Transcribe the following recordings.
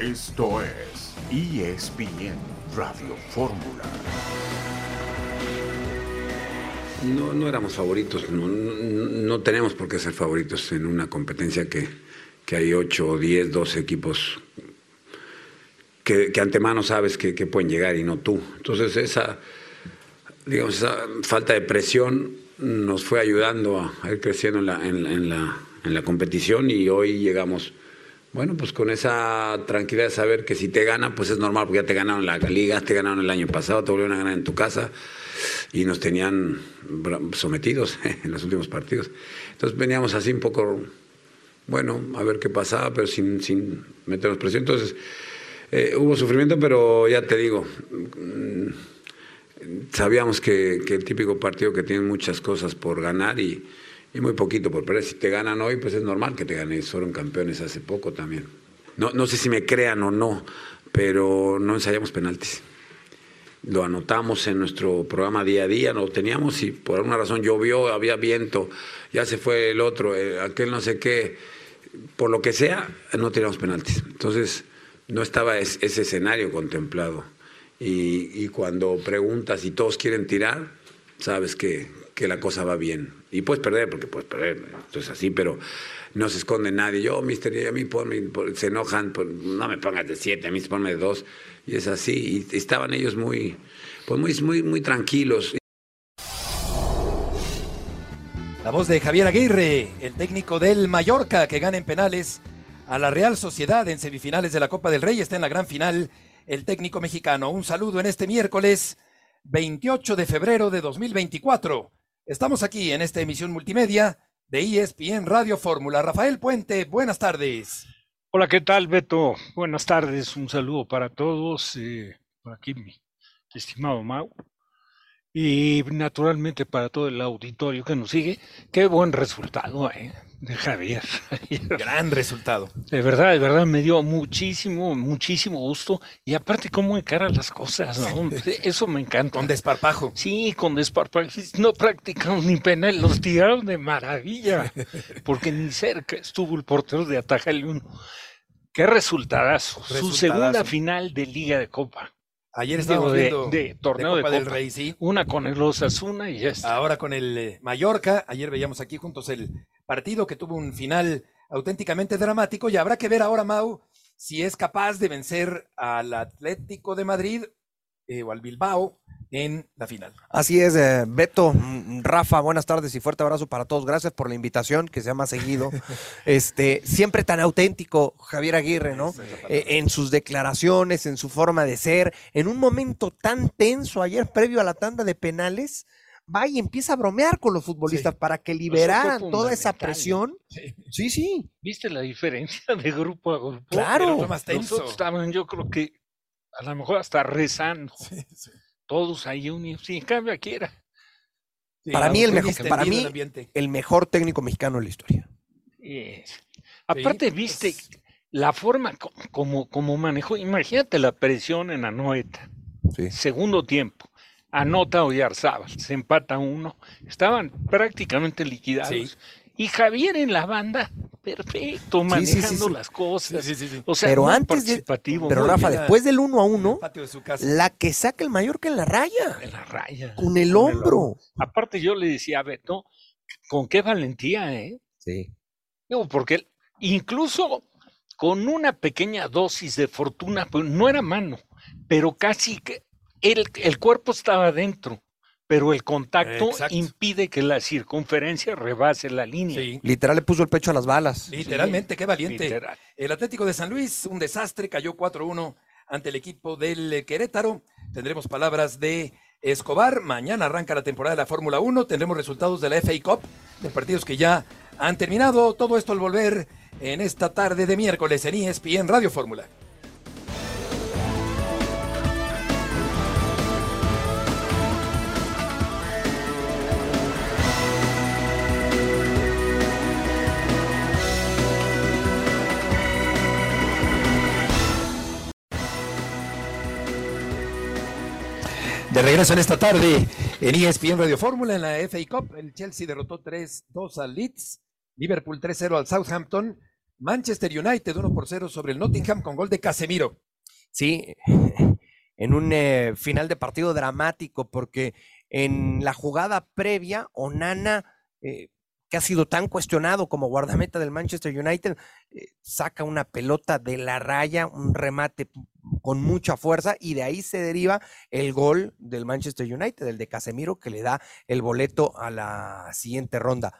Esto es ESPN Radio Fórmula. No, no éramos favoritos, no, no, tenemos por qué ser favoritos en una competencia que, que hay 8, 10, 12 equipos que, que antemano sabes que, pueden llegar y no tú. Entonces esa, digamos, esa falta de presión nos fue ayudando a, ir creciendo en la, en la, en la competición y hoy llegamos, bueno, pues con esa tranquilidad de saber que si te ganan, pues es normal, porque ya te ganaron la liga, te ganaron el año pasado, te volvieron a ganar en tu casa y nos tenían sometidos en los últimos partidos. Entonces veníamos así un poco, bueno, a ver qué pasaba, pero sin, sin meternos presión. Entonces eh, hubo sufrimiento, pero ya te digo, mm, sabíamos que, que el típico partido que tiene muchas cosas por ganar y, y muy poquito por perder. Si te ganan hoy, pues es normal que te ganen. Fueron campeones hace poco también. No, no sé si me crean o no, pero no ensayamos penaltis. Lo anotamos en nuestro programa día a día, lo teníamos y por alguna razón llovió, había viento, ya se fue el otro, eh, aquel no sé qué. Por lo que sea, no teníamos penaltis. Entonces, no estaba es- ese escenario contemplado. Y, y cuando preguntas y todos quieren tirar, sabes que, que la cosa va bien. Y puedes perder, porque puedes perder, esto es así, pero no se esconde nadie. Yo, mister, a mí ponme- se enojan, no me pongas de siete, a mí ponme de dos. Y es así. Y estaban ellos muy, pues muy, muy, muy tranquilos. La voz de Javier Aguirre, el técnico del Mallorca que gana en penales a la Real Sociedad en semifinales de la Copa del Rey, está en la gran final el técnico mexicano. Un saludo en este miércoles 28 de febrero de 2024. Estamos aquí en esta emisión multimedia de ESPN Radio Fórmula. Rafael Puente, buenas tardes. Hola, ¿qué tal, Beto? Buenas tardes, un saludo para todos. eh, por aquí mi estimado Mau. Y naturalmente para todo el auditorio que nos sigue. Qué buen resultado, ¿eh? De Javier. Gran resultado. De verdad, de verdad, me dio muchísimo, muchísimo gusto. Y aparte, cómo encara las cosas, ¿no? Eso me encanta. Con desparpajo. Sí, con desparpajo. No practicaron ni penal, los tiraron de maravilla. Porque ni cerca estuvo el portero de atajarle uno. Qué resultadazo. Su segunda final de Liga de Copa. Ayer estábamos de, viendo de torneo de, Copa del Copa. Rey, sí. Una con el Osasuna y ya está. Ahora con el eh, Mallorca, ayer veíamos aquí juntos el partido que tuvo un final auténticamente dramático y habrá que ver ahora, Mau, si es capaz de vencer al Atlético de Madrid eh, o al Bilbao en la final. Así es, eh, Beto, mm, Rafa, buenas tardes y fuerte abrazo para todos. Gracias por la invitación, que sea más seguido. Este, siempre tan auténtico, Javier Aguirre, ¿no? Eh, en sus declaraciones, en su forma de ser, en un momento tan tenso ayer previo a la tanda de penales, va y empieza a bromear con los futbolistas para que liberaran toda esa ¿eh? presión. Sí, sí. ¿Viste la diferencia de grupo a grupo? Claro. Más Los tenso. otros estaban, yo creo que a lo mejor hasta rezando. Todos ahí unidos. Sí, en cambio aquí era. Sí, Para mí el mejor- para mí- el ambiente. El mejor técnico mexicano de la historia. Yes. Aparte, viste la forma co- como, como manejó. Imagínate la presión en Anoeta. Sí. Segundo tiempo. Anota Oyarzábal, se empata uno. Estaban prácticamente liquidados. Y Javier en la banda, perfecto, Sí, sí, sí, manejando sí. las cosas. Sí, sí, sí. O sea, Pero antes de- participativo. Pero Rafa, bien. después del uno a uno, Patio de su casa. la que saca el Mallorca en la raya, en la raya. con el hombro. Aparte, yo le decía a Beto, con qué valentía, ¿eh? Sí. Digo, porque él- incluso con una pequeña dosis de fortuna, pues no era mano, pero casi que el, el cuerpo estaba dentro, pero el contacto Exacto. impide que la circunferencia rebase la línea. Sí, Literal le puso el pecho a las balas. literalmente, qué valiente. Literal. El Atlético de San Luis, un desastre, cayó 4-1 ante el equipo del Querétaro. Tendremos palabras de Escobar. Mañana arranca la temporada de la Fórmula 1. Tendremos resultados de la FA Cup, de partidos que ya han terminado. Todo esto al volver en esta tarde de miércoles en ESPN Radio Fórmula. De regreso en esta tarde en ESPN Radio Fórmula en la FA Cup, el Chelsea derrotó 3-2 al Leeds, Liverpool 3-0 al Southampton, Manchester United 1 por 0 sobre el Nottingham con gol de Casemiro. Sí, en un eh, final de partido dramático porque en la jugada previa, Onana, eh, que ha sido tan cuestionado como guardameta del Manchester United, eh, saca una pelota de la raya, un remate con mucha fuerza y de ahí se deriva el gol del Manchester United, el de Casemiro, que le da el boleto a la siguiente ronda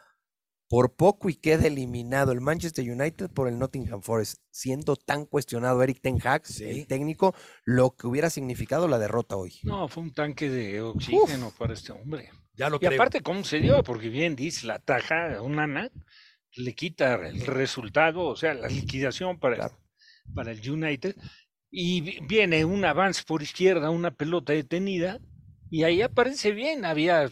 por poco y queda eliminado el Manchester United por el Nottingham Forest, siendo tan cuestionado Eric Ten Hag, el técnico, lo que hubiera significado la derrota hoy. No, fue un tanque de oxígeno para este hombre. Ya lo y aparte, ¿cómo se dio? Porque bien dice, la taja un Ana le quita el resultado, o sea, la liquidación para, para el United, y viene un avance por izquierda, una pelota detenida, y ahí aparece bien, había,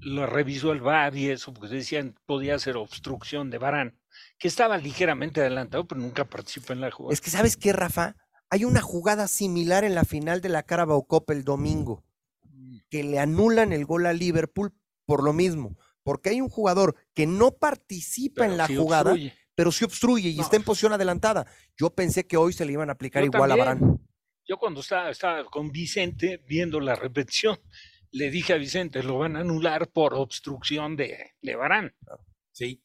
lo revisó el VAR y eso, porque decían podía ser obstrucción de Barán, que estaba ligeramente adelantado, pero nunca participó en la jugada. Es que, ¿sabes qué, Rafa? Hay una jugada similar en la final de la Carabao Cup el domingo, mm. que le anulan el gol a Liverpool por lo mismo, porque hay un jugador que no participa en la jugada, pero sí obstruye y está en posición adelantada. Yo pensé que hoy se le iban a aplicar igual a Barán. Yo cuando estaba, estaba con Vicente viendo la repetición, le dije a Vicente, lo van a anular por obstrucción de Levarán. Sí.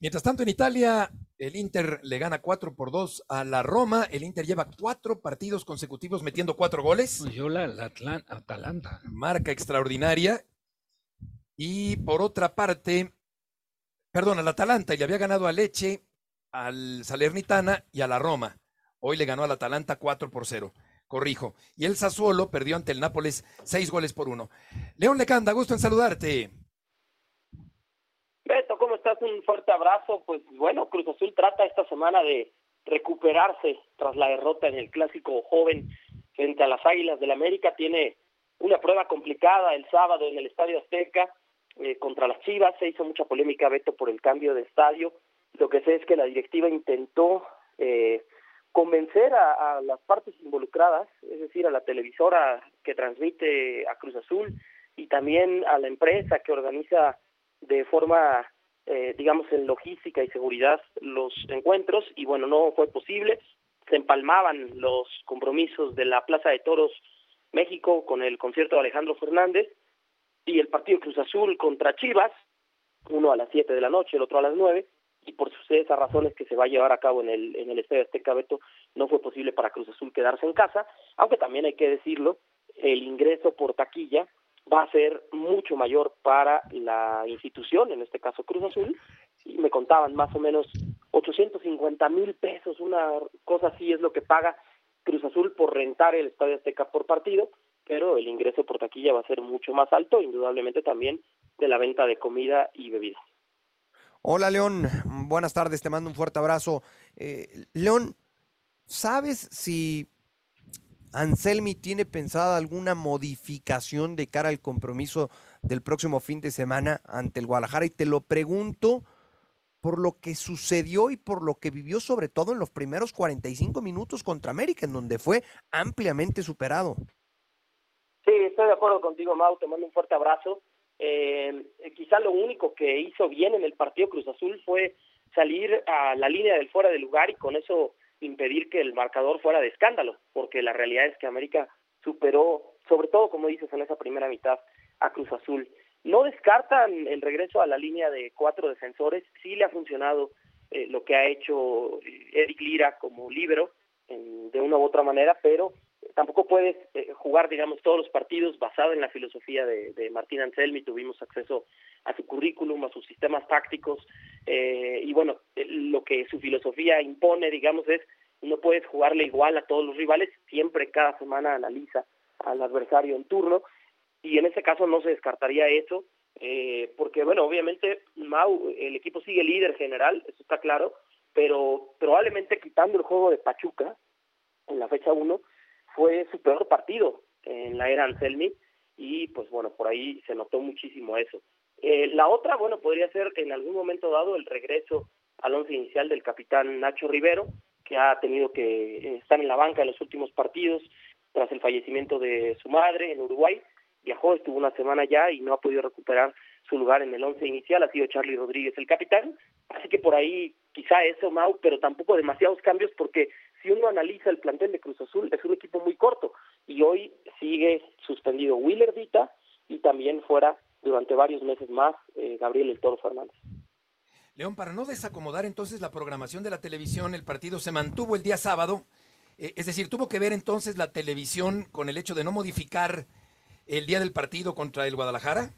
Mientras tanto, en Italia, el Inter le gana 4 por 2 a la Roma. El Inter lleva cuatro partidos consecutivos metiendo cuatro goles. Yo la, la Atalanta. Marca extraordinaria. Y por otra parte, perdón, al Atalanta y le había ganado a Leche, al Salernitana y a la Roma. Hoy le ganó al Atalanta 4 por 0 corrijo. Y el Sassuolo perdió ante el Nápoles seis goles por uno. León Lecanda, gusto en saludarte. Beto, ¿cómo estás? Un fuerte abrazo. Pues bueno, Cruz Azul trata esta semana de recuperarse tras la derrota en el clásico joven frente a las Águilas del América. Tiene una prueba complicada el sábado en el Estadio Azteca eh, contra las Chivas. Se hizo mucha polémica, Beto, por el cambio de estadio. Lo que sé es que la directiva intentó eh, convencer a, las partes involucradas, es decir, a la televisora que transmite a Cruz Azul y también a la empresa que organiza de forma, eh, digamos, en logística y seguridad los encuentros y bueno, no fue posible. Se empalmaban los compromisos de la Plaza de Toros México con el concierto de Alejandro Fernández y el partido Cruz Azul contra Chivas, uno a las 7 de la noche, el otro a las 9, y por esas razones que se va a llevar a cabo en el, en el Estadio Azteca Beto, no fue posible para Cruz Azul quedarse en casa, aunque también hay que decirlo, el ingreso por taquilla va a ser mucho mayor para la institución, en este caso Cruz Azul, y me contaban más o menos 850 mil pesos, una cosa así es lo que paga Cruz Azul por rentar el Estadio Azteca por partido, pero el ingreso por taquilla va a ser mucho más alto, indudablemente también de la venta de comida y bebidas. Hola León, buenas tardes, te mando un fuerte abrazo. Eh, León, ¿sabes si Anselmi tiene pensada alguna modificación de cara al compromiso del próximo fin de semana ante el Guadalajara? Y te lo pregunto por lo que sucedió y por lo que vivió sobre todo en los primeros 45 minutos contra América, en donde fue ampliamente superado. Sí, estoy de acuerdo contigo, Mau, te mando un fuerte abrazo. Eh, quizá lo único que hizo bien en el partido Cruz Azul fue salir a la línea del fuera de lugar y con eso impedir que el marcador fuera de escándalo, porque la realidad es que América superó, sobre todo como dices en esa primera mitad, a Cruz Azul. No descartan el regreso a la línea de cuatro defensores, sí le ha funcionado eh, lo que ha hecho Eric Lira como libero de una u otra manera, pero tampoco puedes eh, jugar, digamos, todos los partidos basado en la filosofía de, Martín Anselmi. Tuvimos acceso a su currículum, a sus sistemas tácticos, eh, y bueno, eh, lo que su filosofía impone, digamos, es no puedes jugarle igual a todos los rivales, siempre cada semana analiza al adversario en turno, y en ese caso no se descartaría eso, porque bueno, obviamente Mau, el equipo sigue líder general, eso está claro, pero probablemente quitando el juego de Pachuca en la fecha 1, fue su peor partido en la era Anselmi y pues bueno, por ahí se notó muchísimo eso. Eh, la otra, bueno, podría ser en algún momento dado el regreso al once inicial del capitán Nacho Rivero, que ha tenido que eh, estar en la banca en los últimos partidos tras el fallecimiento de su madre en Uruguay. Viajó, estuvo una semana ya y no ha podido recuperar su lugar en el once inicial, ha sido Charlie Rodríguez el capitán, así que por ahí quizá eso, Mau, pero tampoco demasiados cambios porque si uno analiza el plantel de Cruz Azul es un equipo muy corto y hoy sigue suspendido Willer Dita y también fuera durante varios meses más eh, Gabriel El Toro Fernández. León, para no desacomodar entonces la programación de la televisión, el partido se mantuvo el día sábado, eh, es decir, tuvo que ver entonces la televisión con el hecho de no modificar el día del partido contra el Guadalajara.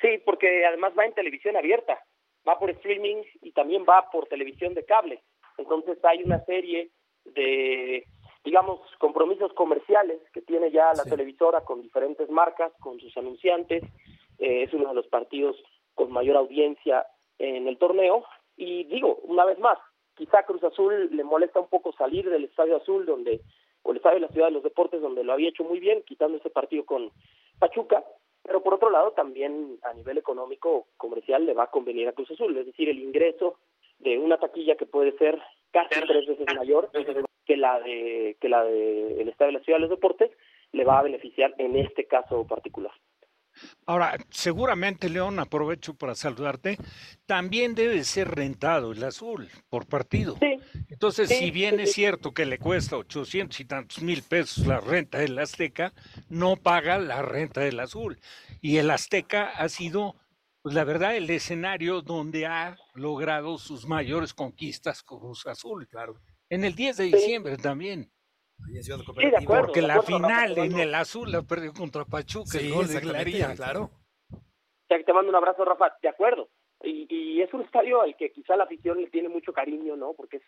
Sí, porque además va en televisión abierta, va por streaming y también va por televisión de cable. Entonces hay una serie de, digamos, compromisos comerciales que tiene ya la televisora con diferentes marcas, con sus anunciantes. Eh, es uno de los partidos con mayor audiencia en el torneo. Y digo, una vez más, quizá Cruz Azul le molesta un poco salir del Estadio Azul, donde o el Estadio de la Ciudad de los Deportes, donde lo había hecho muy bien, quitando ese partido con Pachuca, pero por otro lado también a nivel económico comercial le va a convenir a Cruz Azul, es decir, el ingreso de una taquilla que puede ser casi tres veces mayor que la de que la de el Estadio de la Ciudad de los Deportes le va a beneficiar en este caso particular. Ahora, seguramente, León, aprovecho para saludarte, también debe ser rentado el azul por partido. Entonces, si bien es cierto que le cuesta 800 y tantos mil pesos la renta del Azteca, no paga la renta del azul. Y el Azteca ha sido, pues la verdad, el escenario donde ha logrado sus mayores conquistas con Cruz Azul. Claro. En el 10 de diciembre también. Sí, de acuerdo, Porque de la acuerdo, final Rafa, en el azul la perdió contra Pachuca, el gol de claro. Ya que te mando un abrazo, Rafa, de acuerdo. Y, y es un estadio al que quizá la afición le tiene mucho cariño, ¿no? Porque es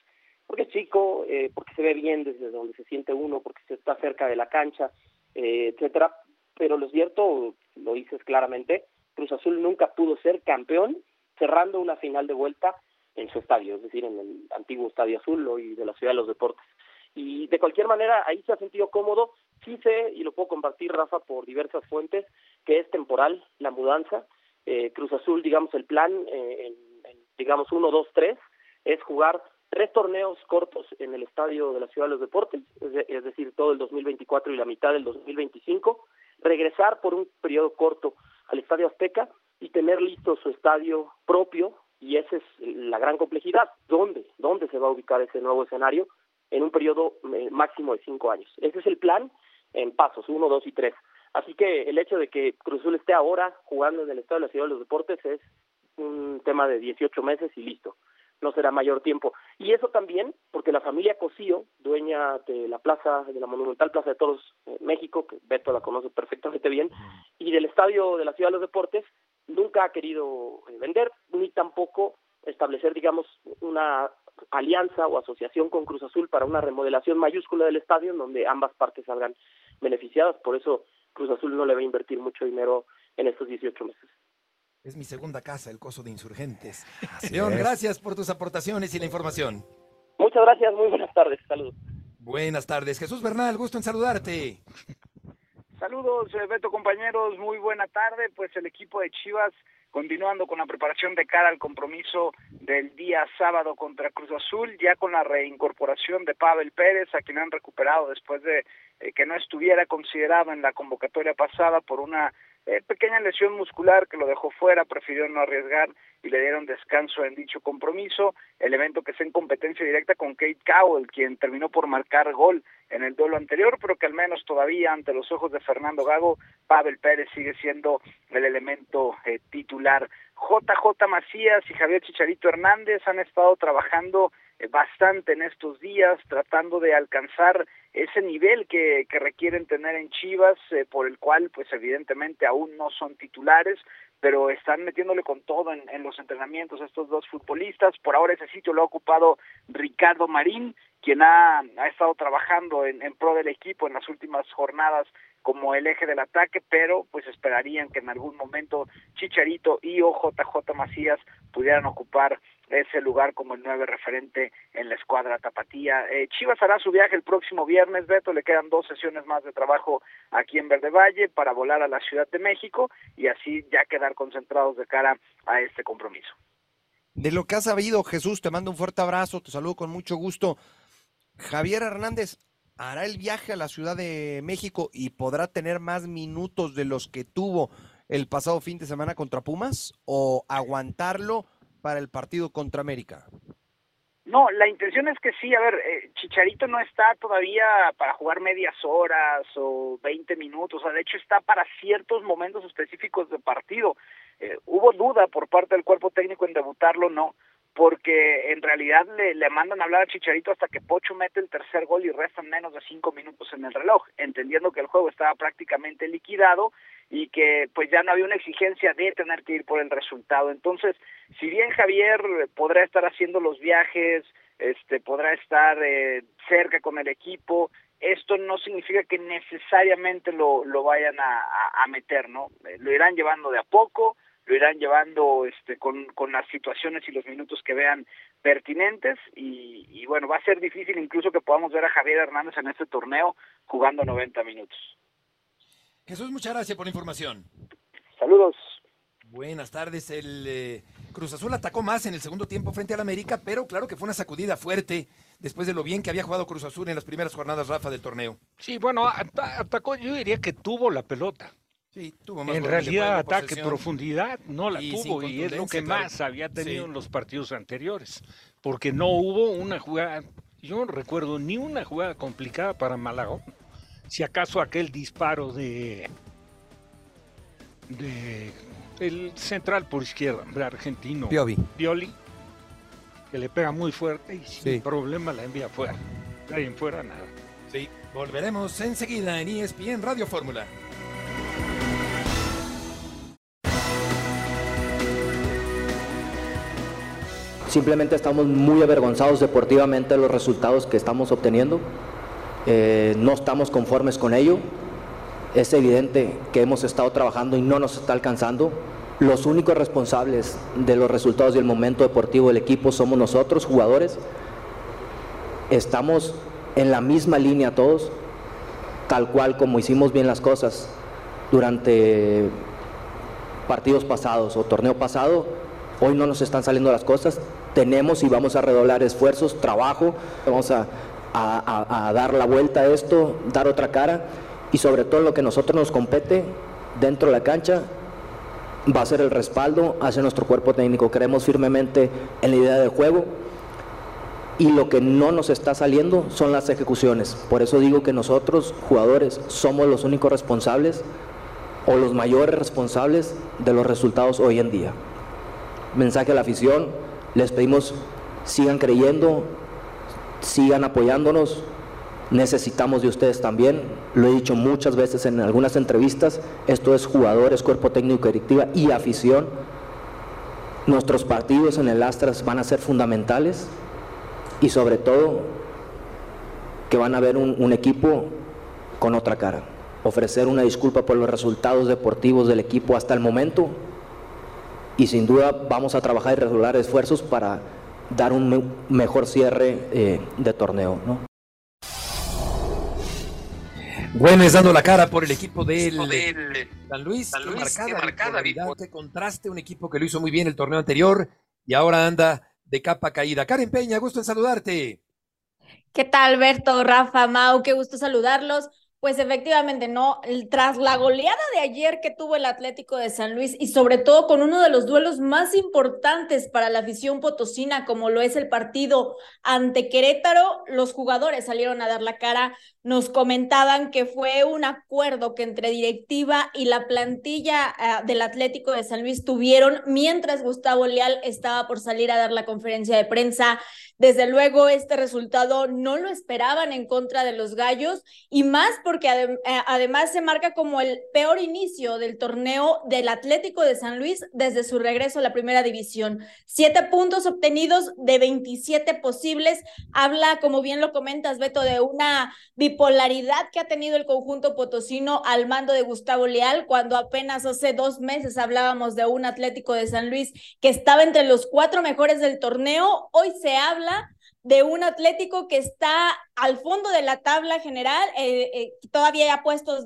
porque es chico, eh, porque se ve bien desde donde se siente uno, porque se está cerca de la cancha, eh, etcétera. Pero lo cierto, lo dices claramente, Cruz Azul nunca pudo ser campeón cerrando una final de vuelta en su estadio, es decir, en el antiguo Estadio Azul hoy de la Ciudad de los Deportes. Y de cualquier manera, ahí se ha sentido cómodo. Sí sé, y lo puedo compartir, Rafa, por diversas fuentes, que es temporal la mudanza. Eh, Cruz Azul, digamos, el plan, eh, en, digamos, uno, dos, tres, es jugar tres torneos cortos en el estadio de la Ciudad de los Deportes, es, de, es decir, todo el 2024 y la mitad del 2025, regresar por un periodo corto al Estadio Azteca y tener listo su estadio propio, y esa es la gran complejidad, ¿dónde? ¿Dónde se va a ubicar ese nuevo escenario? en un periodo eh, máximo de cinco años. Ese es el plan en pasos, uno, dos y tres. Así que el hecho de que Cruz Azul esté ahora jugando en el Estado de la Ciudad de los Deportes es un tema de 18 meses y listo. No será mayor tiempo. Y eso también porque la familia Cosío, dueña de la plaza, de la monumental Plaza de Toros eh, México, que Beto la conoce perfectamente bien, y del Estadio de la Ciudad de los Deportes, nunca ha querido eh, vender ni tampoco establecer, digamos, una alianza o asociación con Cruz Azul para una remodelación mayúscula del estadio en donde ambas partes salgan beneficiadas. Por eso Cruz Azul no le va a invertir mucho dinero en estos 18 meses. Es mi segunda casa, el Coso de Insurgentes. León, gracias por tus aportaciones y la información. Muchas gracias, muy buenas tardes, saludos. Buenas tardes. Jesús Bernal, gusto en saludarte. Saludos, Beto, compañeros, muy buena tarde. Pues el equipo de Chivas continuando con la preparación de cara al compromiso del día sábado contra Cruz Azul, ya con la reincorporación de Pavel Pérez, a quien han recuperado después de eh, que no estuviera considerado en la convocatoria pasada por una eh, pequeña lesión muscular que lo dejó fuera, prefirió no arriesgar y le dieron descanso en dicho compromiso, el evento que es en competencia directa con Kate Cowell, quien terminó por marcar gol en el duelo anterior, pero que al menos todavía ante los ojos de Fernando Gago, Pavel Pérez sigue siendo el elemento eh, titular. JJ Macías y Javier Chicharito Hernández han estado trabajando eh, bastante en estos días, tratando de alcanzar ese nivel que, que requieren tener en Chivas, eh, por el cual pues evidentemente aún no son titulares, pero están metiéndole con todo en, en, los entrenamientos estos dos futbolistas. Por ahora ese sitio lo ha ocupado Ricardo Marín, quien ha, ha estado trabajando en, en pro del equipo en las últimas jornadas como el eje del ataque, pero pues esperarían que en algún momento Chicharito y o Macías pudieran ocupar ese lugar como el nueve referente en la escuadra tapatía. Eh, Chivas hará su viaje el próximo viernes, Beto, le quedan dos sesiones más de trabajo aquí en Verde Valle para volar a la Ciudad de México y así ya quedar concentrados de cara a este compromiso. De lo que has sabido, Jesús, te mando un fuerte abrazo, te saludo con mucho gusto. Javier Hernández hará el viaje a la Ciudad de México y podrá tener más minutos de los que tuvo el pasado fin de semana contra Pumas o aguantarlo para el partido contra América? No, la intención es que sí, a ver, eh, Chicharito no está todavía para jugar medias horas o 20 minutos, o sea, de hecho está para ciertos momentos específicos de partido. Eh, hubo duda por parte del cuerpo técnico en debutarlo, no, porque en realidad le, le mandan a hablar a Chicharito hasta que Pocho mete el tercer gol y restan menos de cinco minutos en el reloj, entendiendo que el juego estaba prácticamente liquidado y que pues ya no había una exigencia de tener que ir por el resultado. Entonces, si bien Javier podrá estar haciendo los viajes, este podrá estar eh, cerca con el equipo, esto no significa que necesariamente lo, lo vayan a, a, meter, ¿no? Eh, lo irán llevando de a poco, lo irán llevando este con, con las situaciones y los minutos que vean pertinentes y, y bueno, va a ser difícil incluso que podamos ver a Javier Hernández en este torneo jugando 90 minutos. Jesús, muchas gracias por la información. Saludos. Buenas tardes. El eh, Cruz Azul atacó más en el segundo tiempo frente al América, pero claro que fue una sacudida fuerte después de lo bien que había jugado Cruz Azul en las primeras jornadas, Rafa, del torneo. Sí, bueno, at atacó, yo diría que tuvo la pelota. Sí, tuvo más en realidad, ataque, profundidad, no la y tuvo y es lo que claro. más había tenido Sí. en los partidos anteriores, porque no hubo una jugada, yo no recuerdo ni una jugada complicada para Malagón. Si acaso aquel disparo de de el central por izquierda, hombre, argentino, Piovi. Pioli, que le pega muy fuerte y sin Sí. problema la envía ahí en fuera nada. Sí, volveremos enseguida en ESPN Radio Fórmula. Simplemente estamos muy avergonzados deportivamente de los resultados que estamos obteniendo. Eh, no estamos conformes con ello. Es evidente que hemos estado trabajando y no nos está alcanzando. Los únicos responsables de los resultados y el momento deportivo del equipo somos nosotros, jugadores. Estamos en la misma línea todos, tal cual como hicimos bien las cosas durante partidos pasados o torneo pasado, hoy no nos están saliendo las cosas, tenemos y vamos a redoblar esfuerzos, trabajo, vamos a, dar la vuelta a esto, dar otra cara y sobre todo lo que nosotros nos compete dentro de la cancha va a ser el respaldo hacia nuestro cuerpo técnico. Creemos firmemente en la idea de juego y lo que no nos está saliendo son las ejecuciones. Por eso digo que nosotros, jugadores, somos los únicos responsables o los mayores responsables de los resultados hoy en día. Mensaje a la afición, les pedimos sigan creyendo, sigan apoyándonos, necesitamos de ustedes también, lo he dicho muchas veces en algunas entrevistas, esto es jugadores, cuerpo técnico, directiva y afición. Nuestros partidos en el Astras van a ser fundamentales y sobre todo que van a ver un, un equipo con otra cara. Ofrecer una disculpa por los resultados deportivos del equipo hasta el momento y sin duda vamos a trabajar y regular esfuerzos para dar un me- mejor cierre eh, de torneo. ¿no? Güemes dando la cara por el equipo del San Luis. qué marcada, qué contraste, un equipo que lo hizo muy bien el torneo anterior y ahora anda de capa caída. Karen Peña, gusto en saludarte. ¿Qué tal, Berto, Rafa, Mau? Qué gusto saludarlos. Pues efectivamente, ¿no? Tras la goleada de ayer que tuvo el Atlético de San Luis y sobre todo con uno de los duelos más importantes para la afición potosina, como lo es el partido ante Querétaro, los jugadores salieron a dar la cara, nos comentaban que fue un acuerdo que entre directiva y la plantilla ah, del Atlético de San Luis tuvieron mientras Gustavo Leal estaba por salir a dar la conferencia de prensa. Desde luego, este resultado no lo esperaban en contra de los gallos y más porque eh, además se marca como el peor inicio del torneo del Atlético de San Luis desde su regreso a la primera división. Siete puntos obtenidos de 27 posibles. Habla, como bien lo comentas, Beto, de una bipolaridad que ha tenido el conjunto potosino al mando de Gustavo Leal, cuando apenas hace dos meses hablábamos de un Atlético de San Luis que estaba entre los cuatro mejores del torneo. Hoy se habla de un Atlético que está al fondo de la tabla general, eh, eh, todavía hay puestos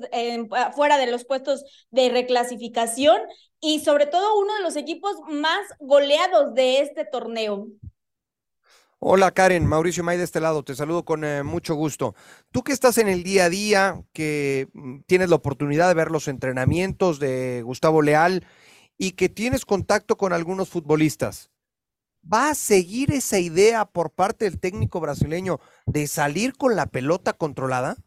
fuera de los puestos de reclasificación y sobre todo uno de los equipos más goleados de este torneo. Hola Karen, Mauricio May de este lado, te saludo con eh, mucho gusto. Tú que estás en el día a día, que mm, tienes la oportunidad de ver los entrenamientos de Gustavo Leal y que tienes contacto con algunos futbolistas, ¿va a seguir esa idea por parte del técnico brasileño de salir con la pelota controlada?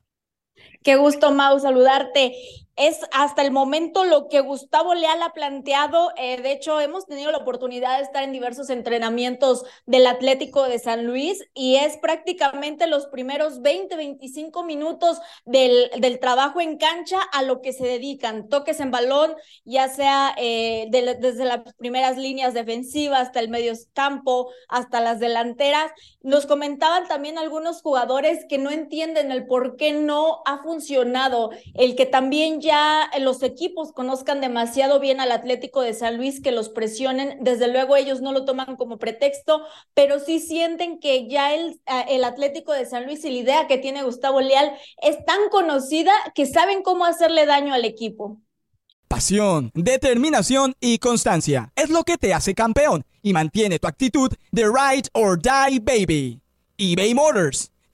Qué gusto, Mau, saludarte es hasta el momento lo que Gustavo Leal ha planteado. Eh, de hecho, hemos tenido la oportunidad de estar en diversos entrenamientos del Atlético de San Luis y es prácticamente los primeros 20, 25 minutos del, del trabajo en cancha a lo que se dedican. Toques en balón, ya sea eh, desde las primeras líneas defensivas hasta el medio campo, hasta las delanteras. Nos comentaban también algunos jugadores que no entienden el por qué no ha funcionado, el que también ya los equipos conozcan demasiado bien al Atlético de San Luis, que los presionen. Desde luego ellos no lo toman como pretexto, pero sí sienten que ya el, el Atlético de San Luis y la idea que tiene Gustavo Leal es tan conocida que saben cómo hacerle daño al equipo. Pasión, determinación y constancia es lo que te hace campeón y mantiene tu actitud de ride or die baby. eBay Motors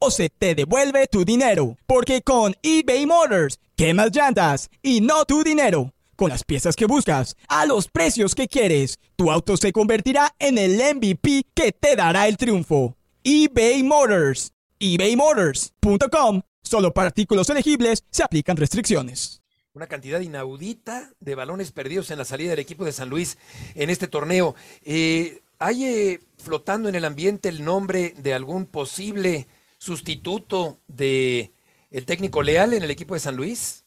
o se te devuelve tu dinero. Porque con eBay Motors, quemas llantas y no tu dinero. Con las piezas que buscas, a los precios que quieres, tu auto se convertirá en el MVP que te dará el triunfo. eBay Motors. ebaymotors.com. Solo para artículos elegibles se aplican restricciones. Una cantidad inaudita de balones perdidos en la salida del equipo de San Luis en este torneo. Eh, ¿Hay eh, flotando en el ambiente el nombre de algún posible sustituto de el técnico Leal en el equipo de San Luis?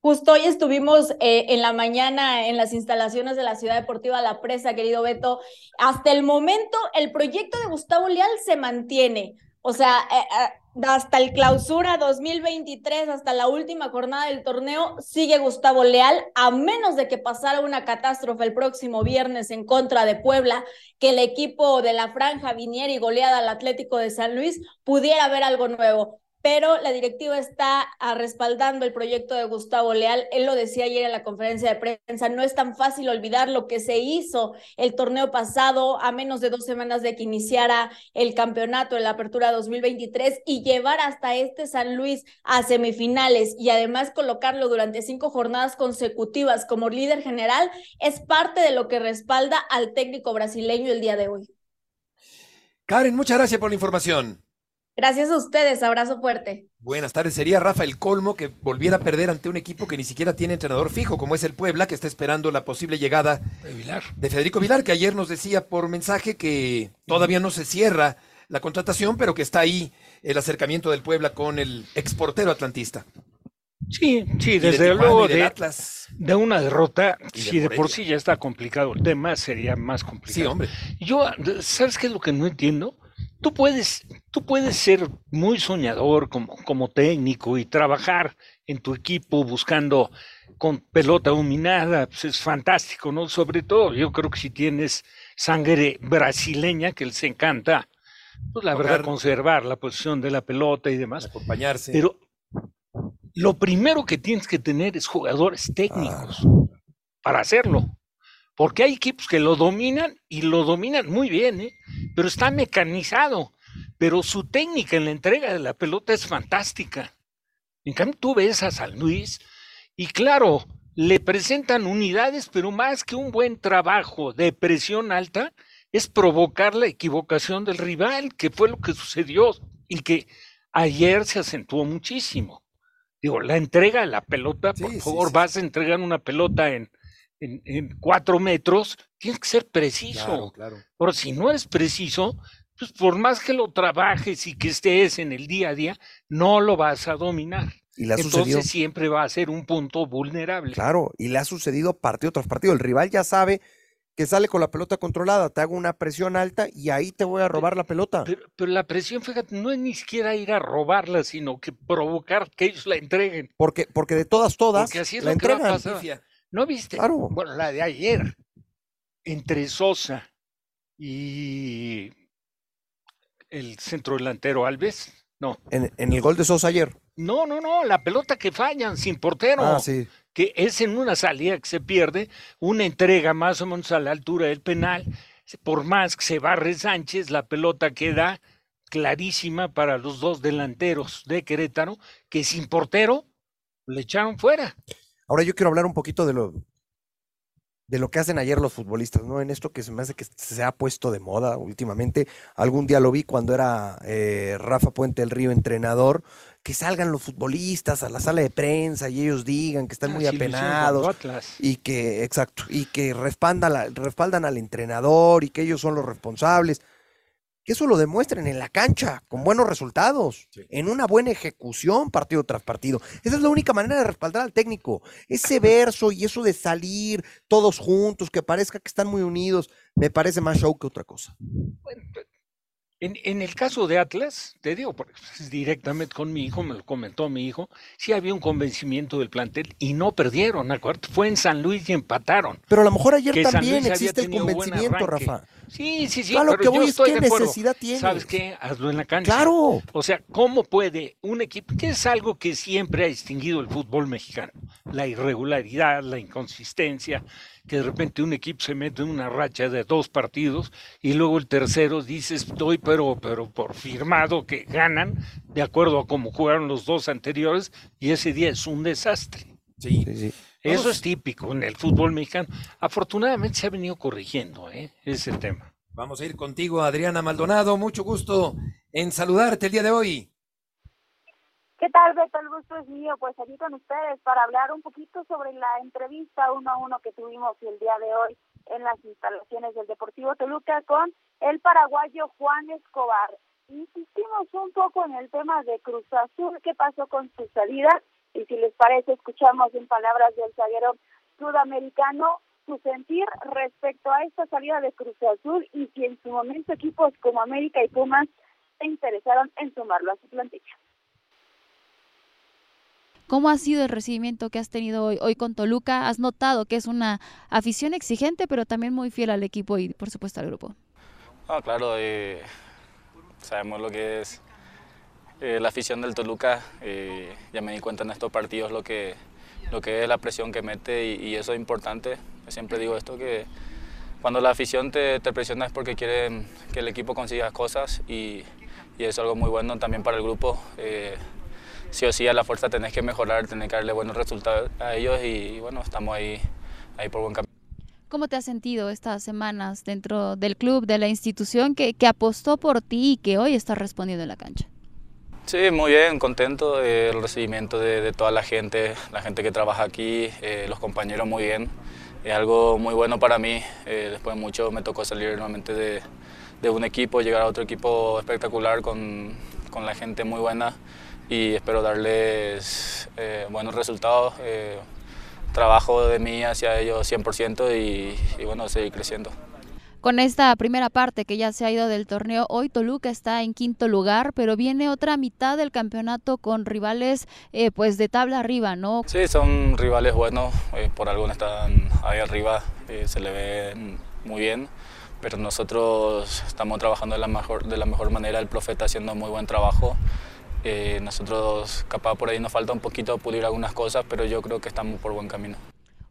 Justo hoy estuvimos eh, en la mañana en las instalaciones de la Ciudad Deportiva La Presa, querido Beto. Hasta el momento, el proyecto de Gustavo Leal se mantiene. O sea, eh, eh, hasta el clausura 2023, hasta la última jornada del torneo, sigue Gustavo Leal, a menos de que pasara una catástrofe el próximo viernes en contra de Puebla, que el equipo de la franja viniera y goleada al Atlético de San Luis, pudiera haber algo nuevo pero la directiva está ah, respaldando el proyecto de Gustavo Leal. Él lo decía ayer en la conferencia de prensa, no es tan fácil olvidar lo que se hizo el torneo pasado a menos de dos semanas de que iniciara el campeonato en la apertura 2023 y llevar hasta este San Luis a semifinales y además colocarlo durante cinco jornadas consecutivas como líder general es parte de lo que respalda al técnico brasileño el día de hoy. Karen, muchas gracias por la información. Gracias a ustedes, abrazo fuerte. Buenas tardes, sería Rafa el colmo que volviera a perder ante un equipo que ni siquiera tiene entrenador fijo, como es el Puebla, que está esperando la posible llegada de, Federico Vilar, que ayer nos decía por mensaje que todavía no se cierra la contratación, pero que está ahí el acercamiento del Puebla con el exportero atlantista. Sí, sí, desde luego de, de, una derrota, si de por sí ya está complicado el tema, sería más complicado. Sí, hombre. Yo, ¿sabes qué es lo que no entiendo? Tú puedes, tú puedes ser muy soñador como, como técnico y trabajar en tu equipo buscando con pelota dominada, pues es fantástico, ¿no? Sobre todo, yo creo que si tienes sangre brasileña, que les encanta, pues la verdad, conservar la posición de la pelota y demás. Acompañarse. Pero lo primero que tienes que tener es jugadores técnicos para hacerlo porque hay equipos que lo dominan y lo dominan muy bien, ¿eh? pero está mecanizado, pero su técnica en la entrega de la pelota es fantástica. En cambio, tú ves a San Luis y claro, le presentan unidades, pero más que un buen trabajo de presión alta, es provocar la equivocación del rival, que fue lo que sucedió y que ayer se acentuó muchísimo. Digo, la entrega de la pelota, por favor, vas a entregar una pelota en en, cuatro metros, tienes que ser preciso. Claro, Pero si no eres preciso, pues por más que lo trabajes y que estés en el día a día, no lo vas a dominar. Y le Entonces siempre va a ser un punto vulnerable. Claro, y le ha sucedido partido tras partido. El rival ya sabe que sale con la pelota controlada, te hago una presión alta y ahí te voy a robar la pelota. Pero, pero la presión, fíjate, no es ni siquiera ir a robarla, sino que provocar que ellos la entreguen. Porque, porque de todas, todas, Porque así es la lo que va a entregan. pasar. ¿No viste? Claro. Bueno, la de ayer, entre Sosa y el centro delantero Alves. No, En, en el gol de Sosa ayer. no, no, no, la pelota que fallan sin portero. Ah, sí. que es en una salida que se pierde, una entrega más o menos a la altura del penal, por más que se barre Sánchez, la pelota queda clarísima para los dos delanteros de Querétaro, que sin portero le echaron fuera. Ahora yo quiero hablar un poquito de lo, de lo que hacen ayer los futbolistas, ¿no? En esto que se me hace que se ha puesto de moda últimamente. Algún día lo vi cuando era eh, Rafa Puente el Río entrenador, que salgan los futbolistas a la sala de prensa y ellos digan que están Ah, muy apenados. y que, exacto, y que respaldan, la- respaldan al entrenador y que ellos son los responsables. Que eso lo demuestren en la cancha, con buenos resultados, en una buena ejecución partido tras partido. Esa es la única manera de respaldar al técnico. Ese verso y eso de salir todos juntos, que parezca que están muy unidos, me parece más show que otra cosa. En, en el caso de Atlas, te digo, directamente con mi hijo, me lo comentó mi hijo, sí había un convencimiento del plantel y no perdieron, acuérdate, fue en San Luis y empataron. Pero a lo mejor ayer que también existe el convencimiento. Rafa. Sí, sí, sí. A lo pero que voy es qué de acuerdo. necesidad tienes. ¿Sabes qué? Hazlo en la cancha. Claro. O sea, ¿cómo puede un equipo, que es algo que siempre ha distinguido el fútbol mexicano? La irregularidad, la inconsistencia, que de repente un equipo se mete en una racha de dos partidos y luego el tercero dices, estoy pero, pero por firmado que ganan de acuerdo a cómo jugaron los dos anteriores y ese día es un desastre. Sí. Sí, sí. Eso es típico en el fútbol mexicano. Afortunadamente se ha venido corrigiendo ¿eh? ese tema. Vamos a ir contigo, Adriana Maldonado. Mucho gusto en saludarte el día de hoy. ¿Qué tal, Beto? El gusto es mío, pues aquí con ustedes para hablar un poquito sobre la entrevista uno a uno que tuvimos el día de hoy en las instalaciones del Deportivo Toluca con el paraguayo Juan Escobar. Insistimos un poco en el tema de Cruz Azul, qué pasó con su salida y si les parece escuchamos en palabras del zaguero sudamericano su sentir respecto a esta salida de Cruz Azul y si en su momento equipos como América y Pumas se interesaron en sumarlo a su plantilla. ¿Cómo ha sido el recibimiento que has tenido hoy, hoy con Toluca? ¿Has notado que es una afición exigente, pero también muy fiel al equipo y, por supuesto, al grupo? Ah, claro, eh, sabemos lo que es eh, la afición del Toluca. eh, ya me di cuenta en estos partidos lo que, lo que es la presión que mete y, y eso es importante. Siempre digo esto, que cuando la afición te, te presiona es porque quieren que el equipo consiga cosas y, y es algo muy bueno también para el grupo. eh, sí o sí a la fuerza tenés que mejorar, tenés que darle buenos resultados a ellos y, bueno, estamos ahí, ahí por buen camino. ¿Cómo te has sentido estas semanas dentro del club, de la institución que, que apostó por ti y que hoy está respondiendo en la cancha? Sí, muy bien, contento del recibimiento de, de toda la gente, la gente que trabaja aquí, eh, los compañeros muy bien. Es algo muy bueno para mí. eh, después de mucho me tocó salir nuevamente de, un equipo, llegar a otro equipo espectacular con, la gente muy buena y espero darles eh, buenos resultados. trabajo de mí hacia ellos 100% y, y bueno, seguir creciendo. Con esta primera parte que ya se ha ido del torneo, hoy Toluca está en quinto lugar, pero viene otra mitad del campeonato con rivales eh, pues de tabla arriba, ¿no? Sí, son rivales buenos, eh, por algo están ahí arriba, eh, se le ven muy bien, pero nosotros estamos trabajando de la mejor, de la mejor manera, el profe está haciendo muy buen trabajo. Nosotros capaz por ahí nos falta un poquito pulir algunas cosas, pero yo creo que estamos por buen camino.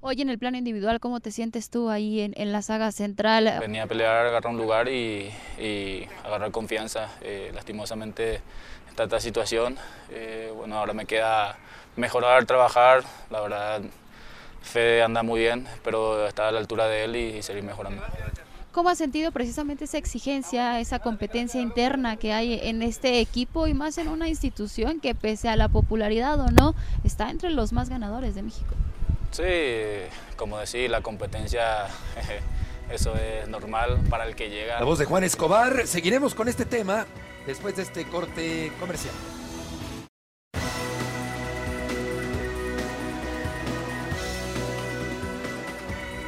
Hoy en el plano individual, ¿cómo te sientes tú ahí en, en la saga central? Venía a pelear, agarrar un lugar y, y agarrar confianza. Eh, lastimosamente está esta situación. Eh, bueno, ahora me queda mejorar, trabajar. La verdad, Fede anda muy bien, pero está a la altura de él y, y seguir mejorando. ¿Cómo has sentido precisamente esa exigencia, esa competencia interna que hay en este equipo y más en una institución que pese a la popularidad o no, está entre los más ganadores de México? Sí, como decir, la competencia, eso es normal para el que llega. La voz de Juan Escobar. Seguiremos con este tema después de este corte comercial.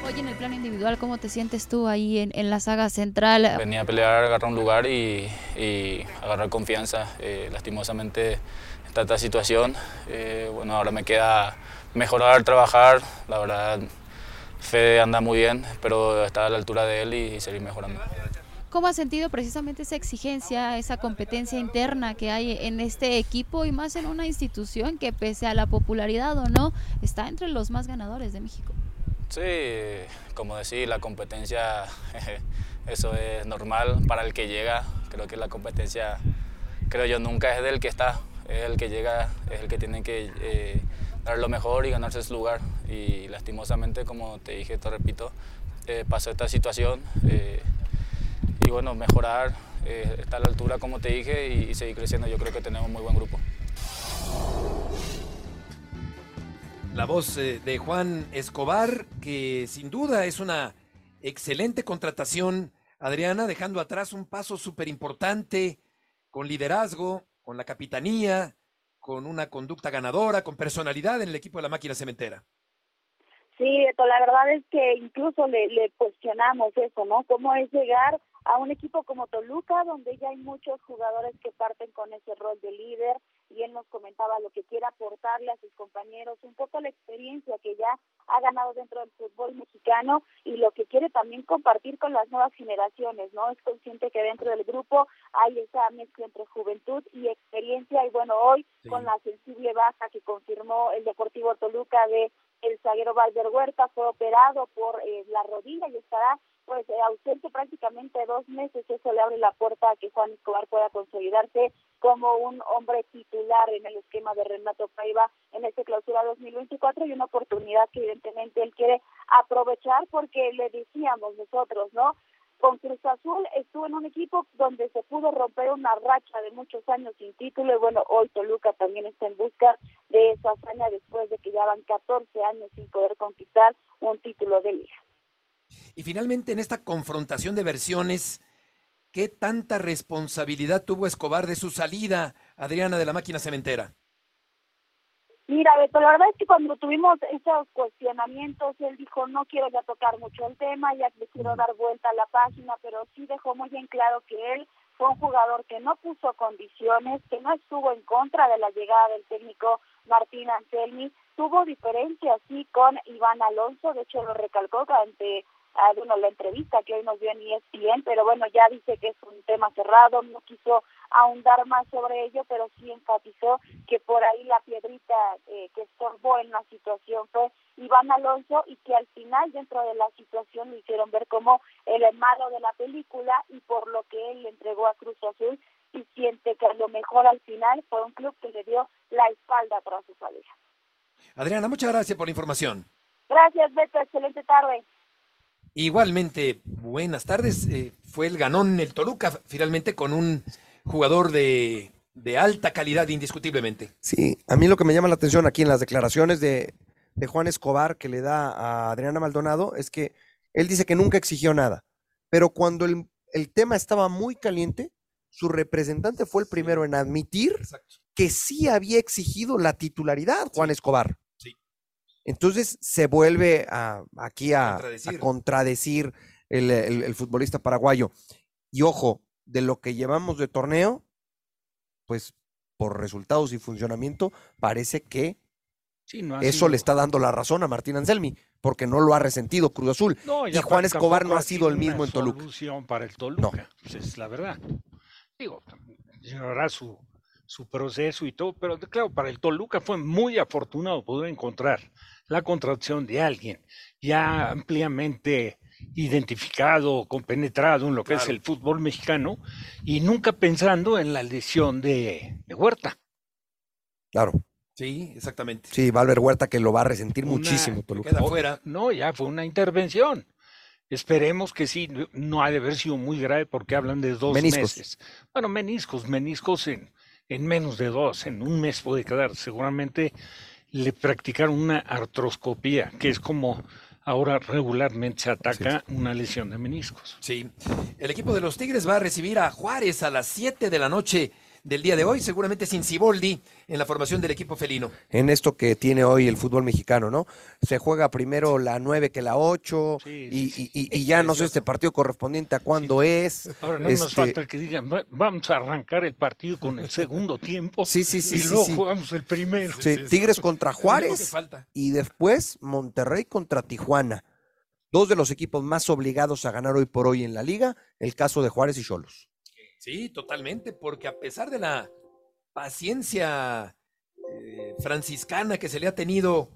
Oye, en el plano individual, ¿cómo te sientes tú ahí en, en la saga central? Venía a pelear, agarrar un lugar y, y agarrar confianza. Eh, lastimosamente está esta situación. Eh, bueno, ahora me queda mejorar, trabajar. La verdad, Fede anda muy bien, pero está a la altura de él y, y seguir mejorando. ¿Cómo has sentido precisamente esa exigencia, esa competencia interna que hay en este equipo y más en una institución que pese a la popularidad o no, está entre los más ganadores de México? Sí, como decir, la competencia, eso es normal para el que llega. Creo que la competencia, creo yo, nunca es del que está, es el que llega, es el que tiene que eh, dar lo mejor y ganarse su lugar. Y lastimosamente, como te dije, te repito, eh, pasó esta situación. Eh, y bueno, mejorar, eh, estar a la altura como te dije y, y, seguir creciendo. Yo creo que tenemos un muy buen grupo. La voz de Juan Escobar, que sin duda es una excelente contratación, Adriana, dejando atrás un paso súper importante con liderazgo, con la capitanía, con una conducta ganadora, con personalidad en el equipo de la máquina cementera. Sí, la verdad es que incluso le, le cuestionamos eso, ¿no? ¿Cómo es llegar a un equipo como Toluca, donde ya hay muchos jugadores que parten con ese rol de líder, y él nos comentaba lo que quiere aportarle a sus compañeros, un poco la experiencia que ya ha ganado dentro del fútbol mexicano y lo que quiere también compartir con las nuevas generaciones, ¿no? Es consciente que dentro del grupo hay esa mezcla entre juventud y experiencia y bueno, hoy sí. con la sensible baja que confirmó el Deportivo Toluca de el zaguero Valder Huerta fue operado por eh, la rodilla y estará pues eh, ausente prácticamente dos meses, eso le abre la puerta a que Juan Escobar pueda consolidarse como un hombre titular en el esquema de Renato Paiva en este clausura 2024 y una oportunidad que evidentemente él quiere aprovechar porque le decíamos nosotros, ¿no? Con Cruz Azul estuvo en un equipo donde se pudo romper una racha de muchos años sin título y bueno, hoy Toluca también está en busca de esa hazaña después de que ya van 14 años sin poder conquistar un título de liga. Y finalmente en esta confrontación de versiones, ¿qué tanta responsabilidad tuvo Escobar de su salida, Adriana, de la máquina cementera? Mira, Beto, la verdad es que cuando tuvimos esos cuestionamientos, él dijo, no quiero ya tocar mucho el tema, ya le quiero dar vuelta a la página, pero sí dejó muy bien claro que él fue un jugador que no puso condiciones, que no estuvo en contra de la llegada del técnico Martín Anselmi, tuvo diferencias sí con Iván Alonso, de hecho lo recalcó ante a, bueno, la entrevista que hoy nos dio en ESPN, pero bueno, ya dice que es un tema cerrado, no quiso ahondar más sobre ello, pero sí enfatizó que por ahí la piedrita eh, que estorbó en la situación fue Iván Alonso y que al final dentro de la situación lo hicieron ver como el malo de la película y por lo que él le entregó a Cruz Azul y siente que a lo mejor al final fue un club que le dio la espalda tras su salida. Adriana, muchas gracias por la información. Gracias, Beto. Excelente tarde. Igualmente, buenas tardes. Eh, fue el ganón el Toluca, finalmente con un jugador de, de, alta calidad, indiscutiblemente. Sí, a mí lo que me llama la atención aquí en las declaraciones de, de Juan Escobar que le da a Adriana Maldonado es que él dice que nunca exigió nada, pero cuando el, el tema estaba muy caliente, su representante fue el primero en admitir Exacto. que sí había exigido la titularidad, Juan. Escobar. Entonces se vuelve a, aquí a contradecir, a contradecir el, el, el, futbolista paraguayo. Y ojo, de lo que llevamos de torneo, pues por resultados y funcionamiento, parece que sí, no eso sido... le está dando la razón a Martín Anselmi, porque no lo ha resentido Cruz Azul. No, y Juan Escobar no ha sido el mismo en Toluca. para el Toluca, no. pues es la verdad. Digo, llevará su, su proceso y todo, pero claro, para el Toluca fue muy afortunado poder encontrar la contracción de alguien ya ampliamente identificado, compenetrado en lo que claro. es el fútbol mexicano y nunca pensando en la lesión de, de Huerta. Claro. Sí, exactamente. Sí, Valver Huerta que lo va a resentir una, muchísimo. Toluca. Queda fuera. No, ya fue una intervención. Esperemos que sí, no ha de haber sido muy grave porque hablan de dos meniscos. meses. Bueno, meniscos, meniscos en, en menos de dos, en un mes puede quedar. Seguramente le practicaron una artroscopía, que es como ahora regularmente se ataca sí. una lesión de meniscos. Sí. El equipo de los Tigres va a recibir a Juárez a las 7 de la noche del día de hoy, seguramente sin Ciboldi en la formación del equipo felino. En esto que tiene hoy el fútbol mexicano, ¿no? Se juega primero la 9 que la 8 y, y- y- y ya no sé este partido correspondiente a cuándo es. Ahora no nos Este, falta que digan, "Va- vamos a arrancar el partido con el segundo tiempo Sí, sí, sí, y sí, luego sí. jugamos el primero. Sí, Tigres contra Juárez falta. y después Monterrey contra Tijuana. Dos de los equipos más obligados a ganar hoy por hoy en la liga, el caso de Juárez y Cholos. Sí, totalmente, porque a pesar de la paciencia eh, franciscana que se le ha tenido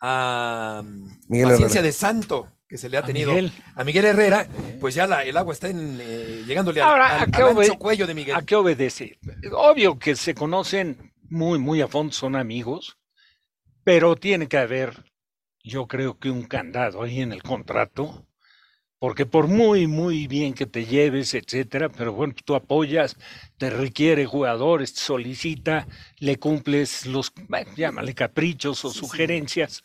a mm, Miguel paciencia Herrera. de santo que se le ha A tenido Miguel. a Miguel Herrera, pues ya la- el agua está en, eh, llegándole al, Ahora, al- ¿a qué, al obe- ancho cuello de Miguel. a qué obedece? Obvio que se conocen muy, muy a fondo, son amigos, pero tiene que haber, yo creo que un candado ahí en el contrato, porque por muy, muy bien que te lleves, etcétera, pero bueno, tú apoyas, te requiere jugadores, te solicita, le cumples los, bueno, llámale caprichos o sugerencias,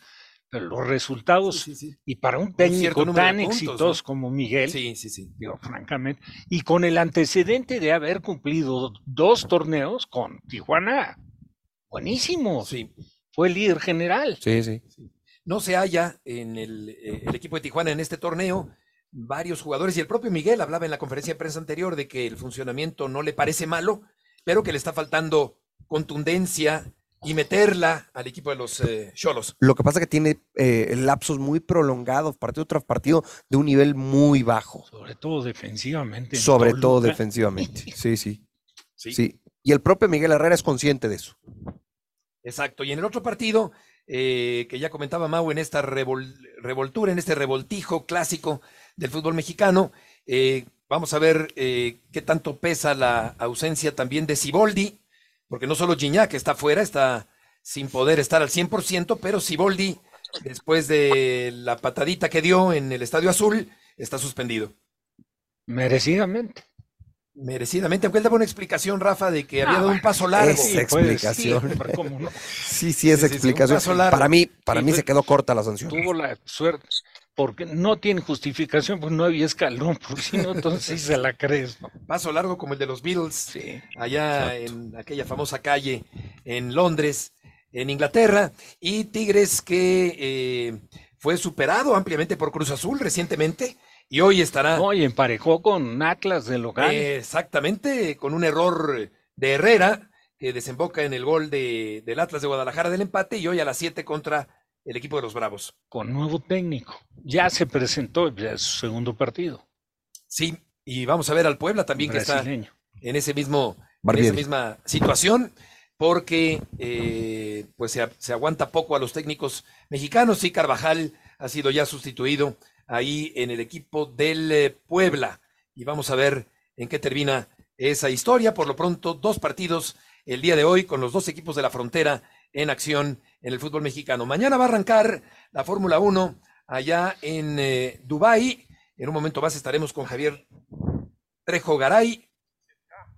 pero los resultados, y para un técnico tan puntos, exitoso ¿no? como Miguel, Sí, sí, sí. digo, francamente, y con el antecedente de haber cumplido dos torneos con Tijuana, buenísimos. Sí. Fue líder general. Sí, sí. No se halla en el, eh, el equipo de Tijuana en este torneo varios jugadores y el propio Miguel hablaba en la conferencia de prensa anterior de que el funcionamiento no le parece malo, pero que le está faltando contundencia y meterla al equipo de los eh, Cholos. Lo que pasa es que tiene eh, lapsos muy prolongados, partido tras partido, de un nivel muy bajo. Sobre todo defensivamente. en Sobre todo defensivamente. Sí, sí, Sí. sí. Y el propio Miguel Herrera es consciente de eso. Exacto. Y en el otro partido, eh, que ya comentaba Mau en esta revol- revoltura, en este revoltijo clásico del fútbol mexicano, eh, vamos a ver eh, qué tanto pesa la ausencia también de Siboldi, porque no solo Gignac está fuera, está sin poder estar al 100%, pero Siboldi, después de la patadita que dio en el Estadio Azul, está suspendido. Merecidamente. Merecidamente, aunque él daba una explicación, Rafa, de que había dado un paso largo. Esa Sí, puede explicación. cómo no. Sí, sí, esa sí, sí, un explicación. para mí, para mí pues, se quedó corta la sanción. Tuvo la suerte, porque no tiene justificación, pues no había escalón, por si no, entonces sí se la crees. ¿no? Paso largo como el de los Beatles. Allá en aquella famosa calle en Londres, en Inglaterra, y Tigres que eh, fue superado ampliamente por Cruz Azul recientemente y hoy estará No, y emparejó con Atlas de local. eh, exactamente con un error de Herrera que desemboca en el gol de, del Atlas de Guadalajara del empate y hoy a las 7 contra el equipo de los Bravos. con nuevo técnico. Ya se presentó ya es su segundo partido. Sí, y vamos a ver al Puebla también que está en ese mismo en esa misma situación porque eh, pues se, se aguanta poco a los técnicos mexicanos y Carvajal ha sido ya sustituido ahí en el equipo del eh, Puebla y vamos a ver en qué termina esa historia por lo pronto dos partidos el día de hoy con los dos equipos de la frontera en acción en el fútbol mexicano mañana va a arrancar la Fórmula 1 allá en eh, Dubái en un momento más estaremos con Javier Trejo Garay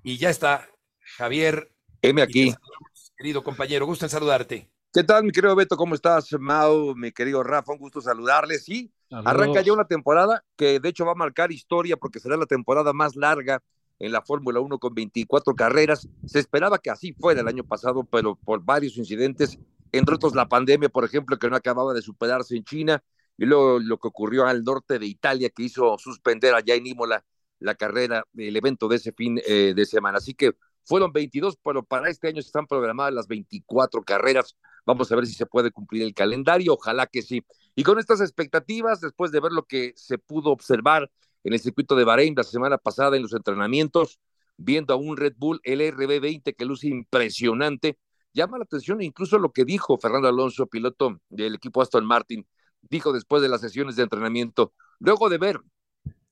y ya está Javier. Heme aquí. saludamos, Querido compañero, gusto en saludarte. ¿Qué tal, mi querido Beto? ¿Cómo estás, Mau? Mi querido Rafa, un gusto saludarles. Sí, Arranca ya una temporada que de hecho va a marcar historia porque será la temporada más larga en la Fórmula 1 con 24 carreras. Se esperaba que así fuera el año pasado, pero por varios incidentes, entre otros la pandemia, por ejemplo, que no acababa de superarse en China, y luego lo que ocurrió al norte de Italia, que hizo suspender allá en Imola la carrera, el evento de ese fin eh, de semana. Así que fueron 22, pero para este año están programadas las 24 carreras. Vamos a ver si se puede cumplir el calendario, ojalá que sí. Y con estas expectativas, después de ver lo que se pudo observar en el circuito de Bahrein la semana pasada en los entrenamientos, viendo a un Red Bull LRB20 que luce impresionante, llama la atención incluso lo que dijo Fernando Alonso, piloto del equipo Aston Martin, dijo después de las sesiones de entrenamiento, luego de ver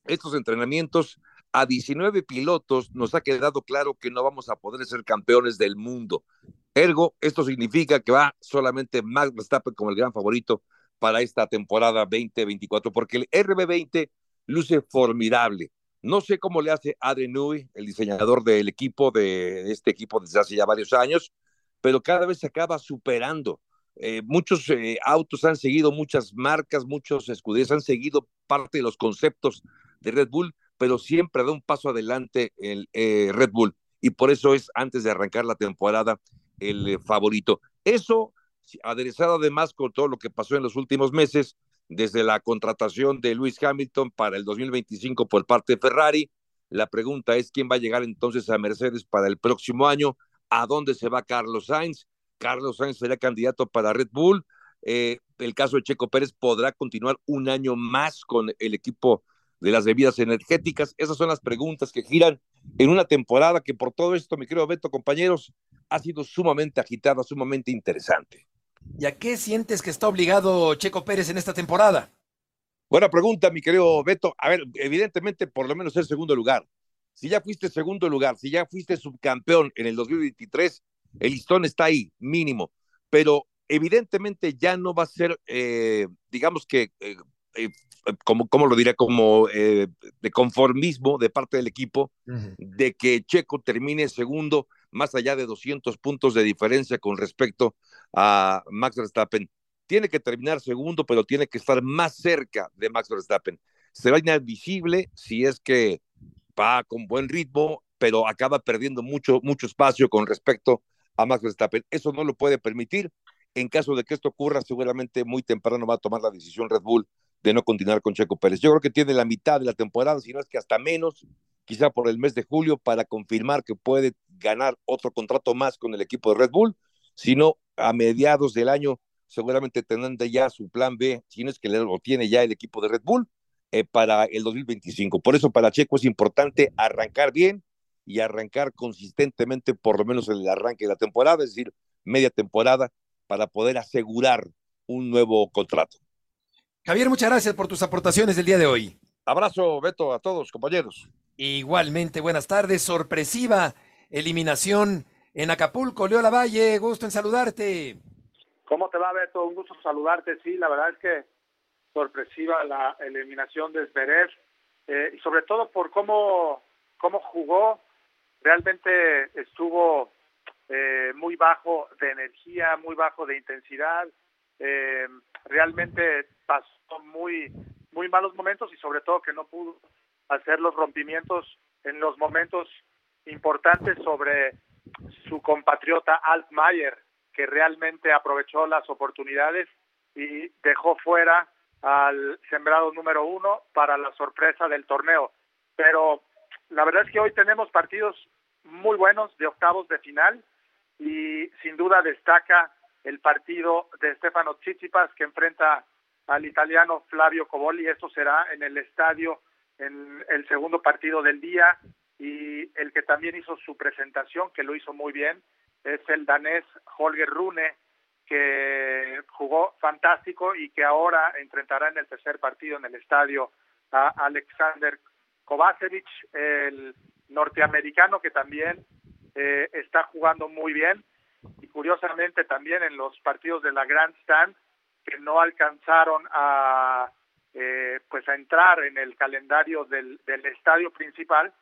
estos entrenamientos a 19 pilotos, nos ha quedado claro que no vamos a poder ser campeones del mundo. Ergo, esto significa que va solamente Max Verstappen como el gran favorito para esta temporada 2024, porque el RB20 luce formidable. No sé cómo le hace Adrian Newey, el diseñador del equipo, de este equipo desde hace ya varios años, pero cada vez se acaba superando. Eh, muchos eh, autos han seguido, muchas marcas, muchos escuderos han seguido parte de los conceptos de Red Bull, pero siempre da un paso adelante el eh, Red Bull. y por eso es antes de arrancar la temporada el favorito. Eso aderezado además con todo lo que pasó en los últimos meses, desde la contratación de Luis Hamilton para el 2025 por parte de Ferrari. La pregunta es quién va a llegar entonces a Mercedes para el próximo año, a dónde se va Carlos Sainz. Carlos Sainz será candidato para Red Bull. Eh, el caso de Checo Pérez podrá continuar un año más con el equipo de las bebidas energéticas. Esas son las preguntas que giran en una temporada que por todo esto, mi querido Beto, compañeros, ha sido sumamente agitada, sumamente interesante. ¿Y a qué sientes que está obligado Checo Pérez en esta temporada? Buena pregunta, mi querido Beto. A ver, evidentemente, por lo menos el segundo lugar. Si ya fuiste segundo lugar, si ya fuiste subcampeón en el 2023, el listón está ahí, mínimo. Pero evidentemente ya no va a ser, eh, digamos que eh, eh, como, como lo diría, como eh, de conformismo de parte del equipo, de que Checo termine segundo, más allá de 200 puntos de diferencia con respecto a Max Verstappen. Tiene que terminar segundo, pero tiene que estar más cerca de Max Verstappen. Será inadmisible si es que va con buen ritmo, pero acaba perdiendo mucho, mucho espacio con respecto a Max Verstappen. Eso no lo puede permitir. En caso de que esto ocurra, seguramente muy temprano va a tomar la decisión Red Bull de no continuar con Checo Pérez. Yo creo que tiene la mitad de la temporada, si no es que hasta menos, quizá por el mes de julio, para confirmar que puede ganar otro contrato más con el equipo de Red Bull, si no, a mediados del año seguramente tendrán ya su plan B, si no es que lo tiene ya el equipo de Red Bull, eh, para el 2025. Por eso para Checo es importante arrancar bien y arrancar consistentemente, por lo menos en el arranque de la temporada, es decir, media temporada, para poder asegurar un nuevo contrato. Javier, muchas gracias por tus aportaciones del día de hoy. Abrazo, Beto, a todos, compañeros. Igualmente, buenas tardes. Sorpresiva eliminación en Acapulco. Leo Lavalle, gusto en saludarte. ¿Cómo te va, Beto? Un gusto saludarte. Sí, la verdad es que sorpresiva la eliminación de Zverev eh, y sobre todo por cómo, cómo jugó. Realmente estuvo eh, muy bajo de energía, muy bajo de intensidad. Eh, realmente pasó muy, muy malos momentos y sobre todo que no pudo hacer los rompimientos en los momentos importantes sobre su compatriota Altmaier, que realmente aprovechó las oportunidades y dejó fuera al sembrado número uno para la sorpresa del torneo. Pero la verdad es que hoy tenemos partidos muy buenos de octavos de final y sin duda destaca el partido de Stefano Tsitsipas que enfrenta al italiano Flavio Coboli. Esto será en el estadio en el segundo partido del día y el que también hizo su presentación, que lo hizo muy bien, es el danés Holger Rune, que jugó fantástico y que ahora enfrentará en el tercer partido en el estadio a Alexander Kovacevic, el norteamericano que también eh, está jugando muy bien. Y curiosamente también en los partidos de la Grand Stand que no alcanzaron a eh, pues a entrar en el calendario del, del estadio principal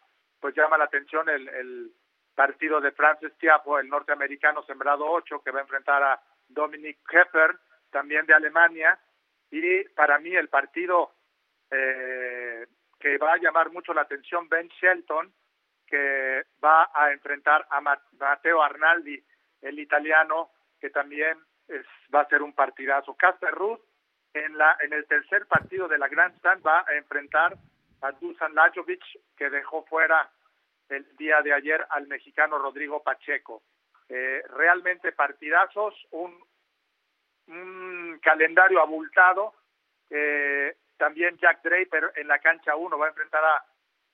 pues llama la atención el, el partido de Francis Tiapo, el norteamericano sembrado 8 que va a enfrentar a Dominic Keffer también de Alemania y para mí el partido eh, que va a llamar mucho la atención Ben Shelton que va a enfrentar a Matteo Arnaldi el italiano, que también es, va a ser un partidazo. Casper Ruth, en, la, en el tercer partido de la Grand Stand, va a enfrentar Dusan Lajovic, que dejó fuera el día de ayer al mexicano Rodrigo Pacheco. Eh, realmente partidazos, un, calendario abultado. Eh, también Jack Draper en la cancha 1 va a enfrentar a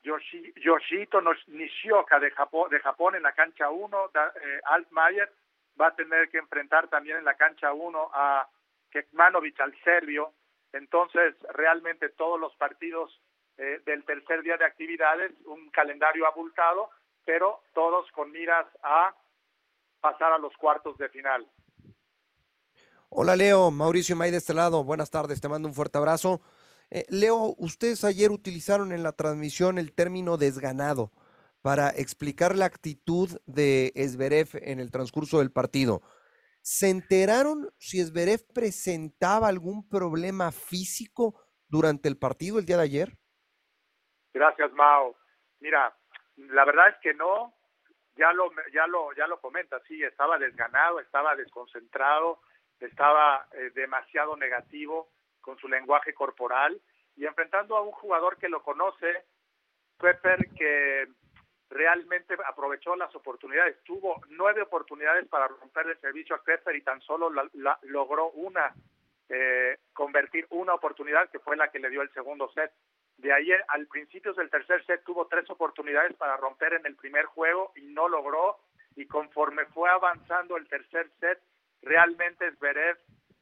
Yoshi, Yoshito Nishioka de Japón, de Japón en la cancha 1, eh, Altmaier va a tener que enfrentar también en la cancha 1 a Kekmanovic, al serbio. Entonces, realmente todos los partidos eh, del tercer día de actividades, un calendario abultado, pero todos con miras a pasar a los cuartos de final. Hola Leo, Mauricio May de este lado, buenas tardes, te mando un fuerte abrazo. Eh, Leo, ustedes ayer utilizaron en la transmisión el término desganado para explicar la actitud de Esberev en el transcurso del partido. ¿Se enteraron si Esberev presentaba algún problema físico durante el partido el día de ayer? Gracias, Mao. Mira, la verdad es que no. ya lo, ya lo, ya lo comenta, sí, estaba desganado, estaba desconcentrado, estaba eh, demasiado negativo con su lenguaje corporal y enfrentando a un jugador que lo conoce, Pepper, que realmente aprovechó las oportunidades. Tuvo nueve oportunidades para romper el servicio a Pepper y tan solo la, logró una, eh, convertir una oportunidad que fue la que le dio el segundo set. De ayer al principio del tercer set tuvo tres oportunidades para romper en el primer juego y no logró. Y conforme fue avanzando el tercer set, realmente Zverev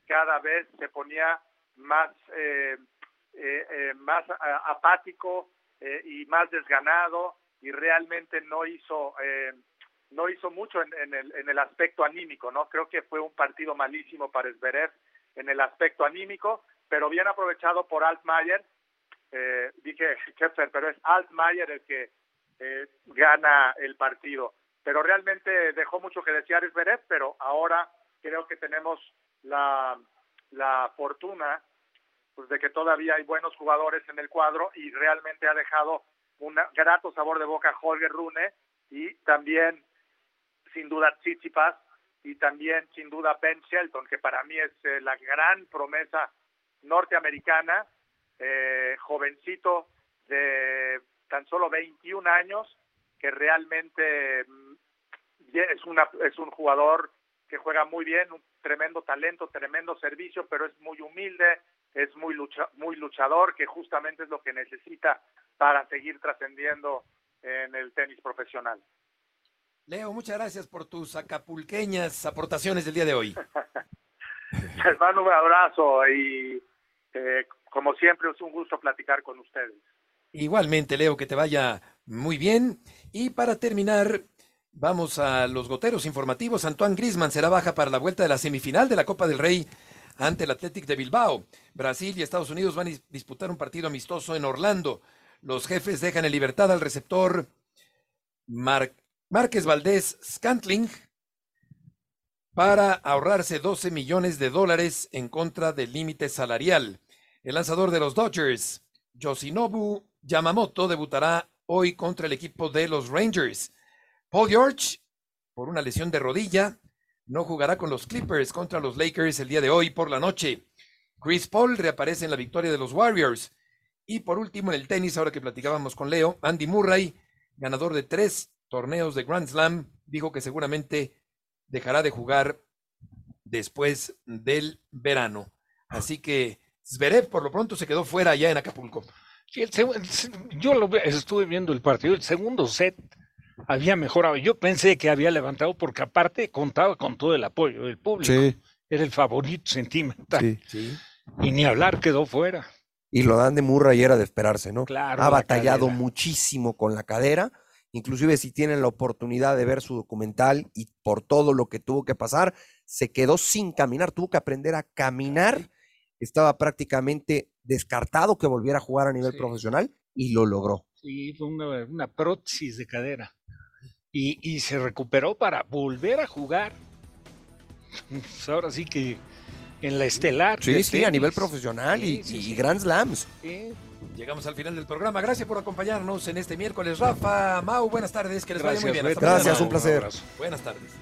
cada vez se ponía más, eh, eh, eh más apático eh, y más desganado y realmente no hizo no hizo mucho en, en, el, en el aspecto anímico, ¿no? Creo que fue un partido malísimo para Zverev en el aspecto anímico, pero bien aprovechado por Altmaier, eh, dije Kepfer, pero es Altmaier el que eh, gana el partido. Pero realmente dejó mucho que desear Esberet, pero ahora creo que tenemos la, la fortuna pues, de que todavía hay buenos jugadores en el cuadro y realmente ha dejado un grato sabor de boca Holger Rune y también sin duda Tsitsipas y también sin duda Ben Shelton, que para mí es eh, la gran promesa norteamericana eh, jovencito de tan solo 21 años que realmente mm, es una es un jugador que juega muy bien, un tremendo talento, tremendo servicio, pero es muy humilde, es muy lucha, muy luchador, que justamente es lo que necesita para seguir trascendiendo en el tenis profesional. Leo, muchas gracias por tus acapulqueñas aportaciones del día de hoy. Hermano, un abrazo y eh, como siempre, es un gusto platicar con ustedes. Igualmente, Leo, que te vaya muy bien. Y para terminar, vamos a los goteros informativos. Antoine Grisman será baja para la vuelta de la semifinal de la Copa del Rey ante el Athletic de Bilbao. Brasil y Estados Unidos van a disputar un partido amistoso en Orlando. Los jefes dejan en libertad al receptor Márquez Valdés Scantling para ahorrarse 12 millones de dólares en contra del límite salarial. El lanzador de los Dodgers, Yoshinobu Yamamoto, debutará hoy contra el equipo de los Rangers. Paul George, por una lesión de rodilla, no jugará con los Clippers contra los Lakers el día de hoy por la noche. Chris Paul reaparece en la victoria de los Warriors. Y por último, en el tenis, ahora que platicábamos con Leo, Andy Murray, ganador de tres torneos de Grand Slam, dijo que seguramente dejará de jugar después del verano. Así que Zverev por lo pronto se quedó fuera allá en Acapulco. yo lo, estuve viendo el partido, el segundo set había mejorado. Yo pensé que había levantado porque aparte contaba con todo el apoyo del público. Era el favorito sentimental. Y ni hablar quedó fuera. Y lo dan de Murray era de esperarse, ¿no? Claro. Ha batallado muchísimo con la cadera. Inclusive si tienen la oportunidad de ver su documental y por todo lo que tuvo que pasar, se quedó sin caminar, tuvo que aprender a caminar estaba prácticamente descartado que volviera a jugar a nivel profesional y lo logró. Sí, fue una, prótesis de cadera. Y, se recuperó para volver a jugar. Pues ahora sí que en la estelar. Sí, sí, a nivel profesional y, y, Grand Slams. Llegamos al final del programa. Gracias por acompañarnos en este miércoles. Rafa, Mau, buenas tardes. Que les vaya muy bien. Gracias, un placer. Buenas tardes.